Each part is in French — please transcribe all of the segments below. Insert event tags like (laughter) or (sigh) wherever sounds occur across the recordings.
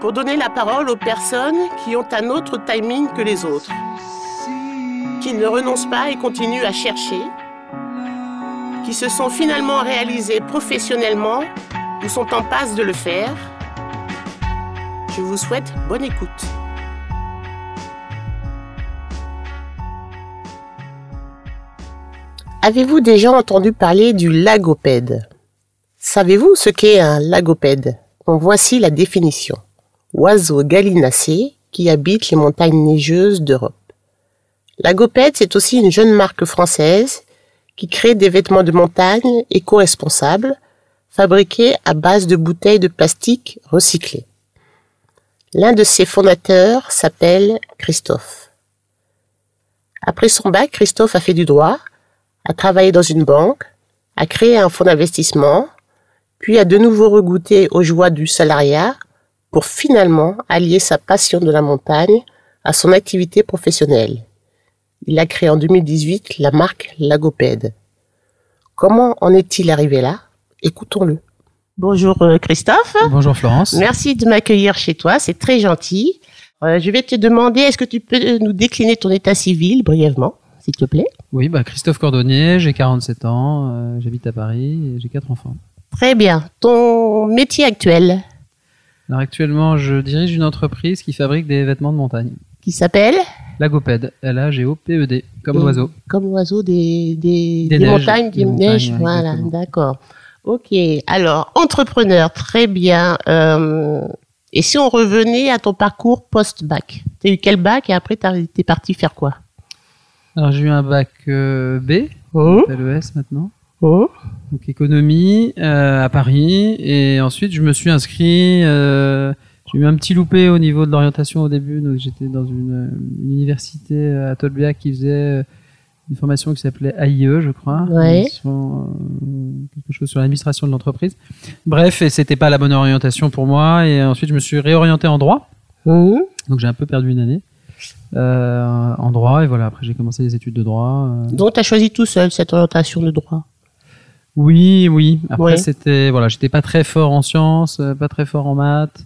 pour donner la parole aux personnes qui ont un autre timing que les autres, qui ne renoncent pas et continuent à chercher, qui se sont finalement réalisés professionnellement ou sont en passe de le faire. Je vous souhaite bonne écoute. Avez-vous déjà entendu parler du lagopède? Savez-vous ce qu'est un lagopède? En voici la définition. Oiseau gallinacé qui habite les montagnes neigeuses d'Europe. Lagopède, c'est aussi une jeune marque française qui crée des vêtements de montagne éco-responsables fabriqués à base de bouteilles de plastique recyclées. L'un de ses fondateurs s'appelle Christophe. Après son bac, Christophe a fait du droit, a travaillé dans une banque, a créé un fonds d'investissement, puis a de nouveau regoûté aux joies du salariat pour finalement allier sa passion de la montagne à son activité professionnelle. Il a créé en 2018 la marque Lagopède. Comment en est-il arrivé là? Écoutons-le. Bonjour euh, Christophe. Bonjour Florence. Merci de m'accueillir chez toi, c'est très gentil. Euh, je vais te demander, est-ce que tu peux nous décliner ton état civil brièvement, s'il te plaît? Oui, bah Christophe Cordonnier, j'ai 47 ans, euh, j'habite à Paris et j'ai quatre enfants. Très bien. Ton métier actuel? Alors actuellement, je dirige une entreprise qui fabrique des vêtements de montagne. Qui s'appelle Lagopède, L-A-G-O-P-E-D, E comme Et- l'oiseau. Comme l'oiseau des, des, Des des neiges, montagnes, des des montagnes, neiges. Voilà, d'accord. Ok. Alors, entrepreneur, très bien. Euh, et si on revenait à ton parcours post-bac T'as eu quel bac et après t'es parti faire quoi? Alors j'ai eu un bac euh, B, Hum, LES maintenant, hum. donc économie euh, à Paris. Et ensuite, je me suis inscrit. euh, j'ai eu un petit loupé au niveau de l'orientation au début. Donc j'étais dans une, euh, une université à Tolbiac qui faisait euh, une formation qui s'appelait AIE, je crois, Ouais. sur, euh, quelque chose sur l'administration de l'entreprise. Bref, et c'était pas la bonne orientation pour moi. Et ensuite, je me suis réorienté en droit. Hum. Donc j'ai un peu perdu une année euh, en droit. Et voilà, après j'ai commencé les études de droit. euh. Donc, tu as choisi tout seul cette orientation de droit? Oui, oui. Après, c'était voilà, j'étais pas très fort en sciences, euh, pas très fort en maths,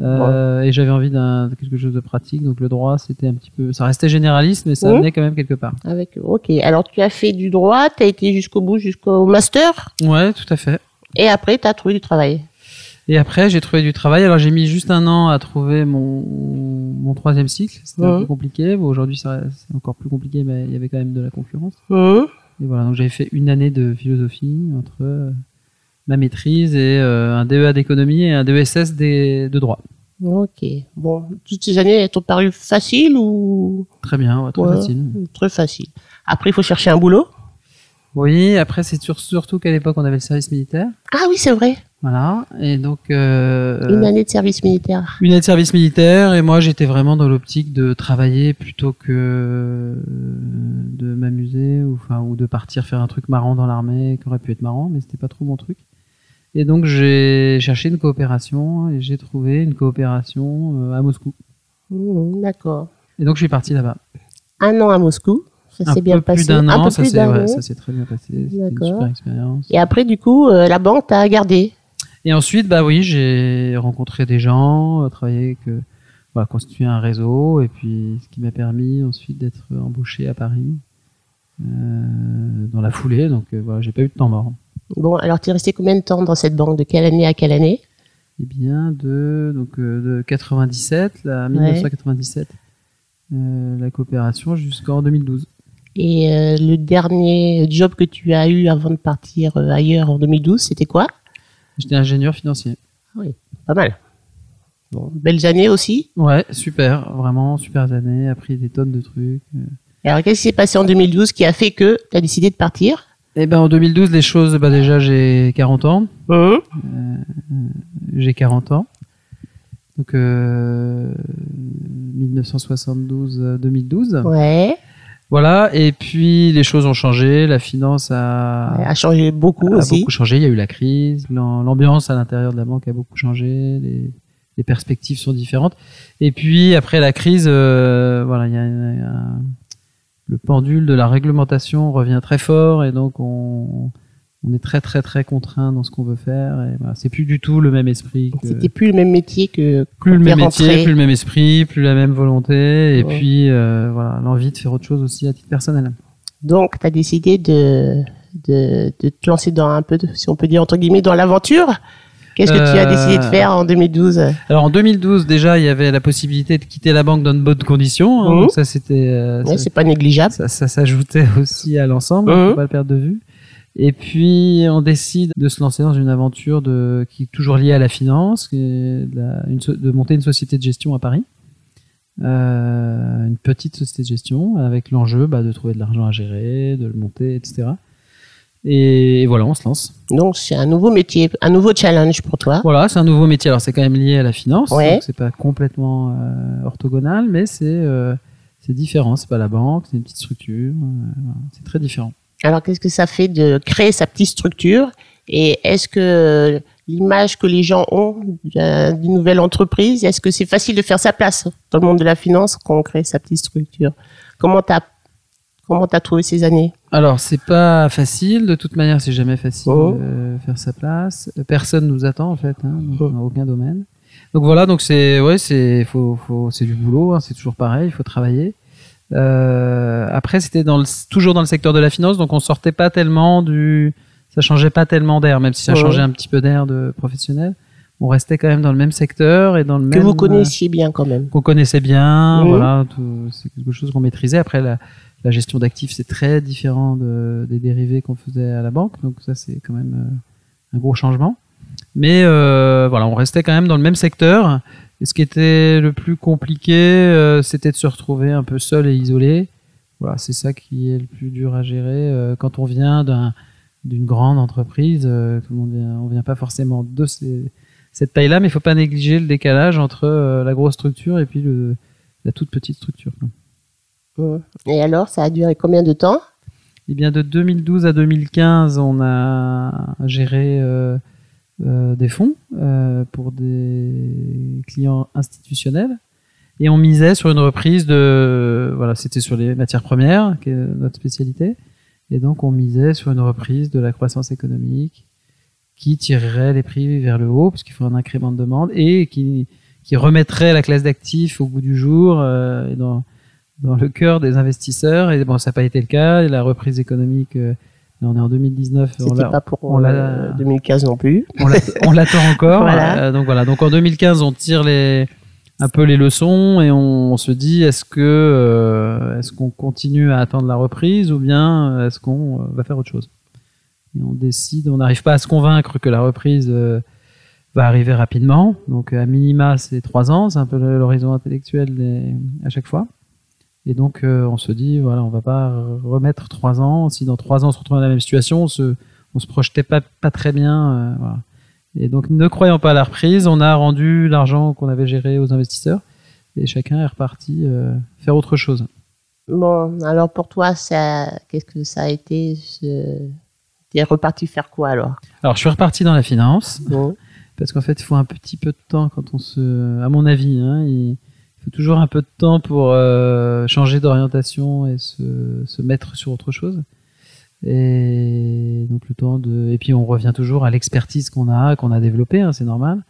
euh, et j'avais envie d'un quelque chose de pratique. Donc le droit, c'était un petit peu, ça restait généraliste, mais ça Mhm. amenait quand même quelque part. avec... Ok. Alors, tu as fait du droit, tu as été jusqu'au bout, jusqu'au master, Ouais, tout à fait. et après, tu as trouvé du travail? Et après, j'ai trouvé du travail. Alors j'ai mis juste un an à trouver mon mon troisième cycle. C'était un peu compliqué. Bon, aujourd'hui, c'est encore plus compliqué, mais il y avait quand même de la concurrence. Hum. Et voilà, donc j'avais fait une année de philosophie entre euh, ma maîtrise et euh, un DEA d'économie et un DESS des- de droit. Ok. Bon, toutes ces années, elles t'ont paru faciles ou? Très bien, ouais, très Ouais. facile. très faciles Après, il faut chercher un boulot? Oui, après c'est sur- surtout qu'à l'époque on avait le service militaire, Ah oui, c'est vrai. Voilà, et donc euh, Une année de service militaire. une année de service militaire et moi j'étais vraiment dans l'optique de travailler plutôt que euh, de m'amuser ou enfin ou de partir faire un truc marrant dans l'armée qui aurait pu être marrant, mais c'était pas trop mon truc. Et donc j'ai cherché une coopération et j'ai trouvé une coopération euh, à Moscou. Mmh, D'accord. Et donc je suis parti là-bas. Un an à Moscou. Ça s'est bien passé. plus d'un un an, peu ça plus s'est d'un ouais, an. ça s'est très bien passé. C'était une D'accord. super expérience. Et après, du coup, euh, la banque t'a gardé. Et ensuite, bah oui, j'ai rencontré des gens, euh, travaillé constitué un réseau, et puis ce qui m'a permis ensuite d'être embauché à Paris euh, dans la foulée. Donc euh, voilà, j'ai pas eu de temps mort. Bon, alors tu es resté combien de temps dans cette banque? De quelle année à quelle année? Eh bien de donc euh, de 97, la 1997, euh, la coopération jusqu'en 2012. Et euh, le dernier job que tu as eu avant de partir ailleurs en 2012, c'était quoi? J'étais ingénieur financier. Oui, pas mal. Bon, belles années aussi. Ouais, super, vraiment super années, appris des tonnes de trucs. euh. Et alors, qu'est-ce qui s'est passé en 2012 qui a fait que tu as décidé de partir? Eh ben en 2012, les choses, bah déjà j'ai 40 ans, Hum, j'ai 40 ans. Donc euh, 1972-2012. Ouais, Voilà, et puis les choses ont changé, la finance a, a changé beaucoup a aussi. beaucoup changé, il y a eu la crise, l'am- l'ambiance à l'intérieur de la banque a beaucoup changé, les, les perspectives sont différentes. Et puis après la crise, euh, voilà, il y a, il y a- le pendule de la réglementation revient très fort et donc on, on est très très très contraint dans ce qu'on veut faire. Et voilà, c'est plus du tout le même esprit. Que, C'était plus le même métier que plus le même métier, rentré. plus le même esprit, plus la même volonté, et Ouais. puis euh, voilà l'envie de faire autre chose aussi à titre personnel. Donc, tu as décidé de, de, de te lancer dans un peu, de, si on peut dire entre guillemets, dans l'aventure. Qu'est-ce que tu as Euh, décidé de faire en 2012 Alors en 2012 déjà, il y avait la possibilité de quitter la banque dans de bonnes conditions. hein, Mhm. donc ça c'était euh, Ouais, C'est pas négligeable. ça, ça s'ajoutait (laughs) aussi à l'ensemble, Mhm. faut pas le perdre de vue. Et puis on décide de se lancer dans une aventure de qui est toujours liée à la finance, de, la- une so- de monter une société de gestion à Paris. Euh, une petite société de gestion avec l'enjeu bah, de trouver de l'argent à gérer, de le monter, etc. Et voilà, on se lance. Donc, c'est un nouveau métier, un nouveau challenge pour toi. Voilà, c'est un nouveau métier. Alors c'est quand même lié à la finance, Ouais. donc c'est pas complètement euh, orthogonal, mais c'est euh, c'est différent. C'est pas la banque, c'est une petite structure. euh, c'est très différent. Alors, qu'est-ce que ça fait de créer sa petite structure Et est-ce que l'image que les gens ont d'un- d'une nouvelle entreprise, est-ce que c'est facile de faire sa place dans le monde de la finance quand on crée sa petite structure? Comment t'as comment t'as trouvé ces années? Alors c'est pas facile. De toute manière, c'est jamais facile Oh. de faire sa place. Personne nous attend en fait, hein, donc, Oh. dans aucun domaine. Donc voilà, donc c'est ouais, c'est faut, faut c'est du boulot. hein, c'est toujours pareil. Il faut travailler. Euh, après, c'était dans le, toujours dans le secteur de la finance, donc on sortait pas tellement du, ça changeait pas tellement d'air, même si ça Ouais. changeait un petit peu d'air de professionnel. On restait quand même dans le même secteur et dans le que même vous connaissiez bien quand même qu'on connaissait bien. Mhm. Voilà, c'est quelque chose qu'on maîtrisait. Après, la, la gestion d'actifs, c'est très différent de, des dérivés qu'on faisait à la banque. Donc ça, c'est quand même euh, un gros changement. Mais euh, voilà, on restait quand même dans le même secteur. Et ce qui était le plus compliqué, euh, c'était de se retrouver un peu seul et isolé. Voilà, c'est ça qui est le plus dur à gérer euh, quand on vient d'un- d'une grande entreprise. euh, tout le monde vient, on vient pas forcément de ces, cette taille-là, mais il faut pas négliger le décalage entre euh, la grosse structure et puis le, la toute petite structure. quoi. Et alors, ça a duré combien de temps? Eh bien, de 2012 à 2015, on a géré euh, euh, des fonds euh, pour des clients institutionnels et on misait sur une reprise de voilà, c'était sur les matières premières, qui est notre spécialité, et donc on misait sur une reprise de la croissance économique qui tirerait les prix vers le haut parce qu'il faut un incrément de demande et qui qui remettrait la classe d'actifs au goût du jour euh, dans dans le cœur des investisseurs. Et bon, ça n'a pas été le cas. La reprise économique, on est en 2019. on l'a- pas pour on l'a- euh, 2015 non plus. on l'att- on l'attend (laughs) encore. Voilà. Euh, donc voilà. Donc en 2015, on tire les un peu les leçons et on, on se dit est-ce que euh, est-ce qu'on continue à attendre la reprise ou bien est-ce qu'on euh, va faire autre chose? Et on décide. On n'arrive pas à se convaincre que la reprise va arriver rapidement. Donc à minima, c'est trois ans. C'est un peu l'horizon intellectuel des- à chaque fois. Et donc euh, on se dit voilà, on va pas remettre trois ans. Si dans trois ans on se retrouve dans la même situation, on se on se projetait pas pas très bien. euh, voilà. Et donc, ne croyant pas à la reprise, on a rendu l'argent qu'on avait géré aux investisseurs et chacun est reparti euh, faire autre chose. Bon, alors pour toi, ça, qu'est-ce que ça a été ce... T'es reparti faire quoi alors? Alors, je suis reparti dans la finance Bon. parce qu'en fait, il faut un petit peu de temps quand on se, à mon avis, hein, faut toujours un peu de temps pour euh, changer d'orientation et se, se mettre sur autre chose. Et donc le temps de, et puis on revient toujours à l'expertise qu'on a, qu'on a développée, hein, c'est normal.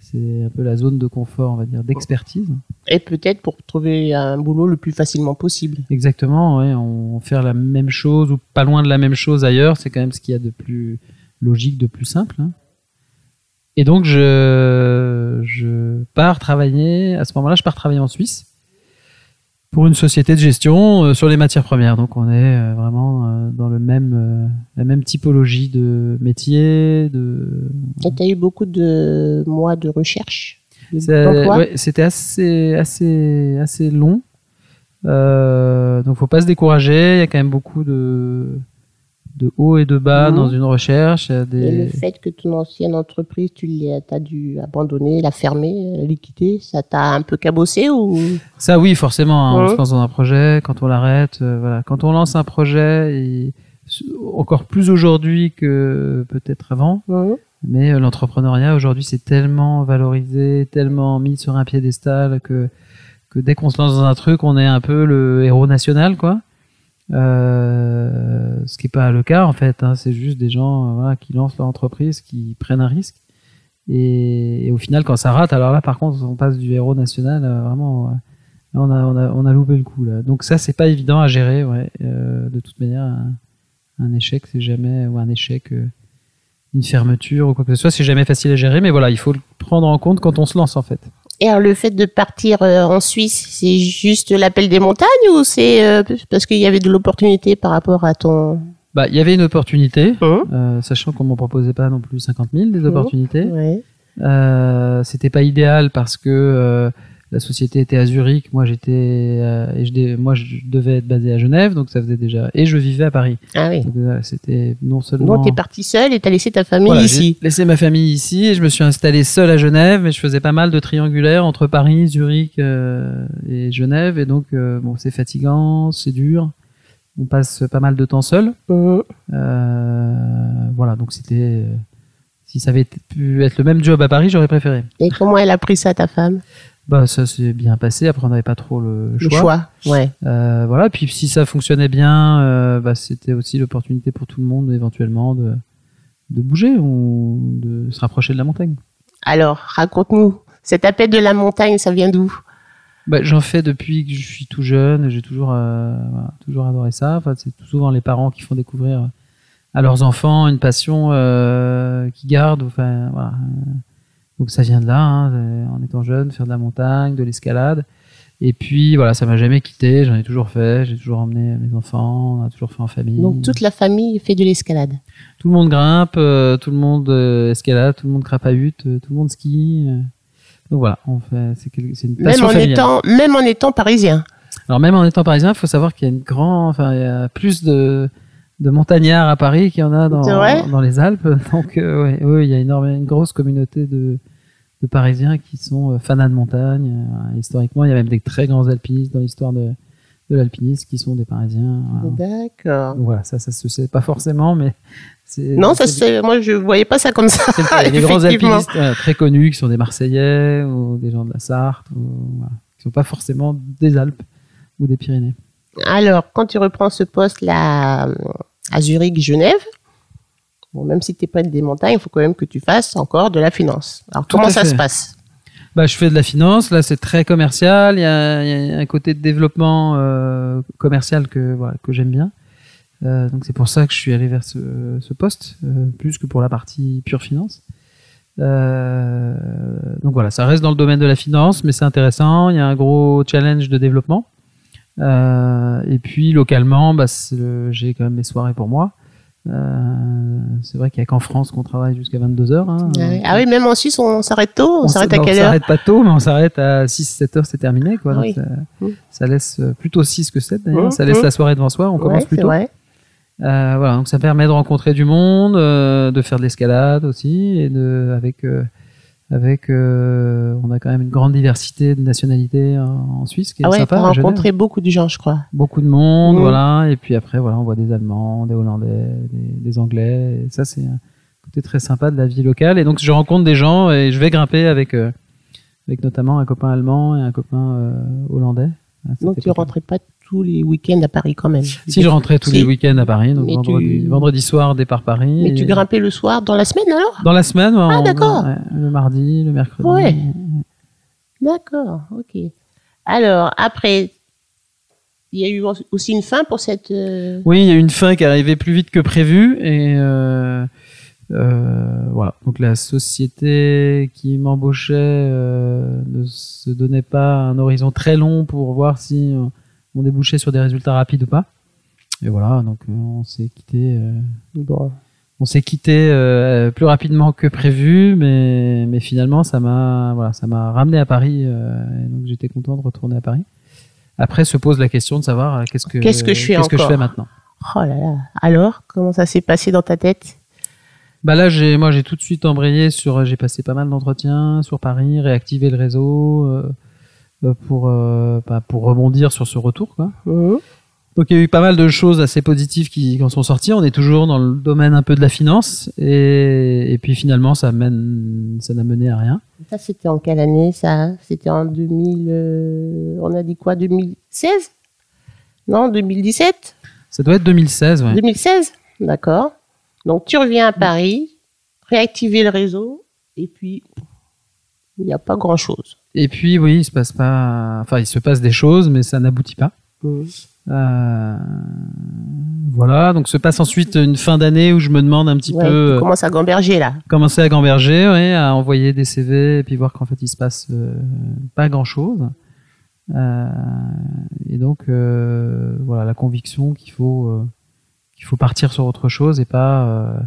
C'est un peu la zone de confort, on va dire, d'expertise. Et peut-être pour trouver un boulot le plus facilement possible. Exactement, ouais, on faire la même chose ou pas loin de la même chose ailleurs, c'est quand même ce qu'il y a de plus logique, de plus simple. hein. Et donc je, je pars travailler, à ce moment-là, je pars travailler en Suisse pour une société de gestion euh, sur les matières premières. Donc on est euh, vraiment euh, dans le même, la même typologie de métier. De... Et tu as eu beaucoup de mois de recherche C'était assez, assez, assez long. Euh, donc faut pas se décourager, il y a quand même beaucoup de de haut et de bas mhm. dans une recherche. Des... Et le fait que ton ancienne entreprise, tu as dû abandonner, la fermer, la liquider, ça t'a un peu cabossé ou? Ça oui, forcément. Hein, On se lance dans un projet, quand on l'arrête, euh, voilà. Quand on lance un projet, et encore plus aujourd'hui que peut-être avant. Mais euh, l'entrepreneuriat aujourd'hui, c'est tellement valorisé, tellement mis sur un piédestal que que dès qu'on se lance dans un truc, on est un peu le héros national, quoi. Euh, ce qui n'est pas le cas en fait, hein, c'est juste des gens euh, voilà, qui lancent leur entreprise, qui prennent un risque. Et, au final, quand ça rate, alors là par contre, on passe du héros national, euh, vraiment, on, a, on, a, on, a, loupé le coup. Là. Donc ça, c'est pas évident à gérer. Ouais. de toute manière, un, échec, c'est jamais, ou un échec, une fermeture ou quoi que ce soit, c'est jamais facile à gérer. Mais voilà, il faut le prendre en compte quand on se lance en fait. Le fait de partir euh, en Suisse, c'est juste l'appel des montagnes ou c'est euh, parce qu'il y avait de l'opportunité par rapport à ton... Bah, il y avait une opportunité, hein euh, sachant qu'on m'en proposait pas non plus 50 000 des hein opportunités. Ouais. C'était pas idéal parce que la société était à Zurich, moi j'étais euh, et je, moi je devais être basé à Genève, donc ça faisait déjà et je vivais à Paris. Ah oui. C'était non seulement. Donc t'es parti seul et t'as laissé ta famille ici. Laissé ma famille ici et je me suis installé seul à Genève, mais je faisais pas mal de triangulaires entre Paris, Zurich euh, et Genève et donc euh, bon c'est fatigant, c'est dur. On passe pas mal de temps seul. Voilà donc c'était si ça avait pu être le même job à Paris, j'aurais préféré. Et comment elle a pris ça, ta femme? Bah ça s'est bien passé. Après on n'avait pas trop le choix. Le choix, ouais. Euh, voilà. Puis si ça fonctionnait bien, euh, bah, c'était aussi l'opportunité pour tout le monde éventuellement de de bouger ou de se rapprocher de la montagne. Alors raconte-nous cet appel de la montagne, ça vient d'où? Bah, j'en fais depuis que je suis tout jeune. J'ai toujours euh, toujours adoré ça. Enfin, c'est souvent les parents qui font découvrir à leurs enfants une passion qu'ils gardent. Enfin voilà donc ça vient de là, hein, en étant jeune, faire de la montagne, de l'escalade. Et puis voilà, ça m'a jamais quitté, j'en ai toujours fait, j'ai toujours emmené mes enfants, on a toujours fait en famille. Donc toute la famille fait de l'escalade. Tout le monde grimpe, euh, tout le monde euh, escalade, tout le monde crapahute, euh, tout le monde skie. donc voilà, on fait, c'est, une passion même en étant, même en étant parisien. Alors même en étant parisien, il faut savoir qu'il y a une grande, enfin il y a plus de de montagnards à Paris qu'il y en a dans, dans les Alpes. (laughs) Donc oui, il y a énormément, une grosse communauté de de Parisiens qui sont euh, fans de montagne. Euh, historiquement, il y a même des très grands alpinistes dans l'histoire de, de l'alpinisme qui sont des Parisiens. D'accord. Voilà, ça, ça se sait pas forcément, mais. Non, ça c'est. Moi, je voyais pas ça comme ça. Il y a des grands alpinistes très connus qui sont des Marseillais ou des gens de la Sarthe, ou, voilà, qui sont pas forcément des Alpes ou des Pyrénées. Alors, quand tu reprends ce poste là à Zurich, Genève, Bon, même si tu n'es pas des montagnes, il faut quand même que tu fasses encore de la finance. Alors, comment ça se passe? Bah, je fais de la finance. Là, c'est très commercial. Il y, a, un côté de développement euh, commercial que voilà, que j'aime bien. Euh, donc c'est pour ça que je suis allé vers ce, ce poste, euh, plus que pour la partie pure finance. Donc voilà, ça reste dans le domaine de la finance, mais c'est intéressant. Il y a un gros challenge de développement. Et puis localement, bah, j'ai quand même mes soirées pour moi. Euh, c'est vrai qu'il n'y a qu'en France qu'on travaille jusqu'à 22 heures. Hein. Ah oui, même en Suisse, on s'arrête tôt. On, s'arrête à quelle heure? On s'arrête pas tôt, mais on s'arrête à 6-7 heures, c'est terminé. Quoi. Donc, mmh. ça, laisse euh, plutôt 6 que 7 d'ailleurs. Mmh, ça laisse mmh. la soirée devant soi, on commence plus tôt. Vrai. Euh, voilà, donc ça permet de rencontrer du monde, euh, de faire de l'escalade aussi, et de, avec euh, avec euh, on a quand même une grande diversité de nationalités en, Suisse qui est ah ouais, sympa. On a rencontré beaucoup de gens, je crois. Beaucoup de monde, mmh. voilà. Et puis après, voilà, on voit des Allemands, des Hollandais, des, Anglais. Et ça, c'est un côté très sympa de la vie locale. Et donc, je rencontre des gens et je vais grimper avec euh, avec notamment un copain allemand et un copain euh, hollandais. Donc, tu rentrais pas tous les week-ends à Paris quand même. Si, je rentrais tous les week-ends à Paris, donc vendredi, vendredi, soir, départ Paris. Mais tu grimpais le soir dans la semaine alors? Dans la semaine, Ah d'accord. le mardi, le mercredi. Ouais. D'accord, ok. Alors, après, il y a eu aussi une fin pour cette. Euh, oui, il y a eu une fin qui est arrivée plus vite que prévu et. Euh, Euh, voilà. Donc la société qui m'embauchait ne se donnait pas un horizon très long pour voir si euh, on débouchait sur des résultats rapides ou pas. Et voilà, donc euh, on s'est quitté. euh, Bon. on s'est quitté euh, plus rapidement que prévu, mais, mais finalement ça m'a voilà, ça m'a ramené à Paris, et donc j'étais content de retourner à Paris. Après se pose la question de savoir qu'est-ce que Qu'est-ce que je fais qu'est-ce que je encore fais maintenant. Oh là là. Alors, comment ça s'est passé dans ta tête? Bah là j'ai moi j'ai tout de suite embrayé sur j'ai passé pas mal d'entretiens sur Paris, réactivé le réseau euh, pour euh, bah, pour rebondir sur ce retour quoi. Mhm. Donc il y a eu pas mal de choses assez positives qui, qui en sont sorties. On est toujours dans le domaine un peu de la finance et, et puis finalement ça mène, ça n'a mené à rien. Ça, c'était en quelle année, ça C'était en 2000... euh, on a dit quoi? 2016 Non, 2017 Ça doit être 2016, ouais. 2016 D'accord. Donc, tu reviens à Paris, réactiver le réseau, et puis, il n'y a pas grand-chose. Et puis oui, il se passe pas, enfin il se passe des choses, mais ça n'aboutit pas. Mhm. Euh, voilà, donc se passe ensuite une fin d'année où je me demande un petit Ouais, peu tu euh, commences à gamberger, là. commencer à gamberger, ouais, à envoyer des CV et puis voir qu'en fait il se passe euh, pas grand chose. et donc euh, voilà la conviction qu'il faut euh, qu'il faut partir sur autre chose et pas. euh,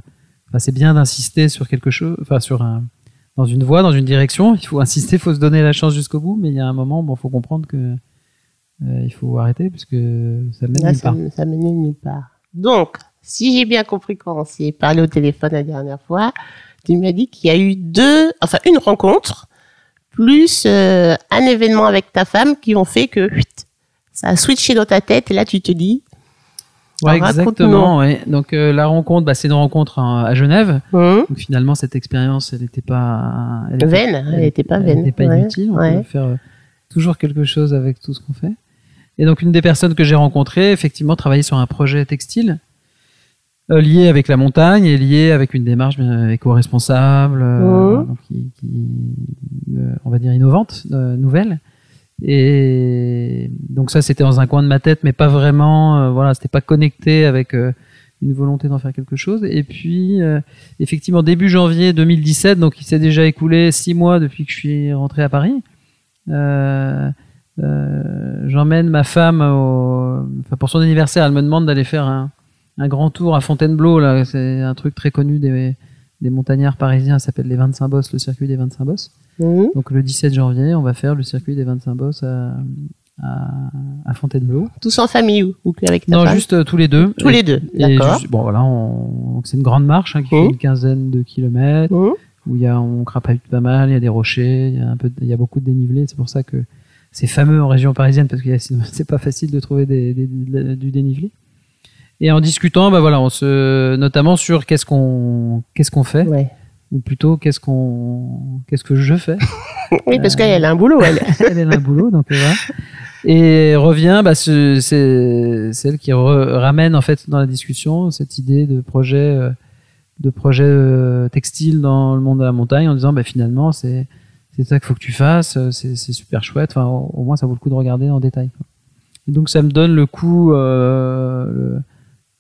enfin, c'est bien d'insister sur quelque chose, enfin sur un dans une voie, dans une direction. Il faut insister, il faut se donner la chance jusqu'au bout, mais il y a un moment, bon, faut comprendre que euh, il faut arrêter parce que ça mène Là, nulle ça, part. ça menait nulle part. Donc, si j'ai bien compris quand on s'est parlé au téléphone la dernière fois, tu m'as dit qu'il y a eu deux, enfin une rencontre, plus euh, un événement avec ta femme qui ont fait que ça a switché dans ta tête et là tu te dis, Ouais, Alors, exactement. Ouais. Donc euh, la rencontre, bah, c'est une rencontre hein, à Genève. hum, Donc finalement, cette expérience, elle n'était pas elle était- vaine, elle n'était pas elle vaine. n'était pas Ouais, inutile. On ouais. peut faire euh, toujours quelque chose avec tout ce qu'on fait. Et donc une des personnes que j'ai rencontrées, effectivement, travaillait sur un projet textile euh, lié avec la montagne et lié avec une démarche éco-responsable, donc qui, qui, euh, on va dire innovante, euh, nouvelle. Et donc ça, c'était dans un coin de ma tête, mais pas vraiment. euh, voilà, c'était pas connecté avec euh, une volonté d'en faire quelque chose. Et puis, euh, effectivement, début janvier 2017, donc il s'est déjà écoulé six mois depuis que je suis rentré à Paris. J'emmène ma femme au, enfin, pour son anniversaire. Elle me demande d'aller faire un, un grand tour à Fontainebleau. Là, c'est un truc très connu des, des montagnards parisiens. Ça s'appelle les 25 bosses, le circuit des 25 bosses. Hum, Donc le 17 janvier, on va faire le circuit des 25 bosses à, à, à Fontainebleau. Tous en famille ou, ou avec ta Non, femme juste euh, tous les deux. Tous les deux, d'accord. bon, voilà, on- c'est une grande marche hein, qui fait Mhm. une quinzaine de kilomètres Hum, où il y a, on crapahute pas mal, il y a des rochers, il y a un peu, de- il y a beaucoup de dénivelé. C'est pour ça que c'est fameux en région parisienne parce que sinon, (laughs) c'est pas facile de trouver des, des- de- du dénivelé. Et en discutant, bah voilà, on se, notamment sur qu'est-ce qu'on, qu'est-ce qu'on fait, ouais. Ou plutôt qu'est-ce qu'on, qu'est-ce que je fais. (laughs) Oui, parce qu'elle a un boulot, elle. (laughs) elle est un boulot, donc voilà. Et revient, bah, ce- c'est celle qui ramène en fait dans la discussion cette idée de projet, euh, de projet euh, textile dans le monde de la montagne, en disant bah, finalement c'est c'est ça qu'il faut que tu fasses, euh, c'est c'est super chouette. Enfin, au, au moins ça vaut le coup de regarder en détail. quoi. Et donc ça me donne le coup, euh, le,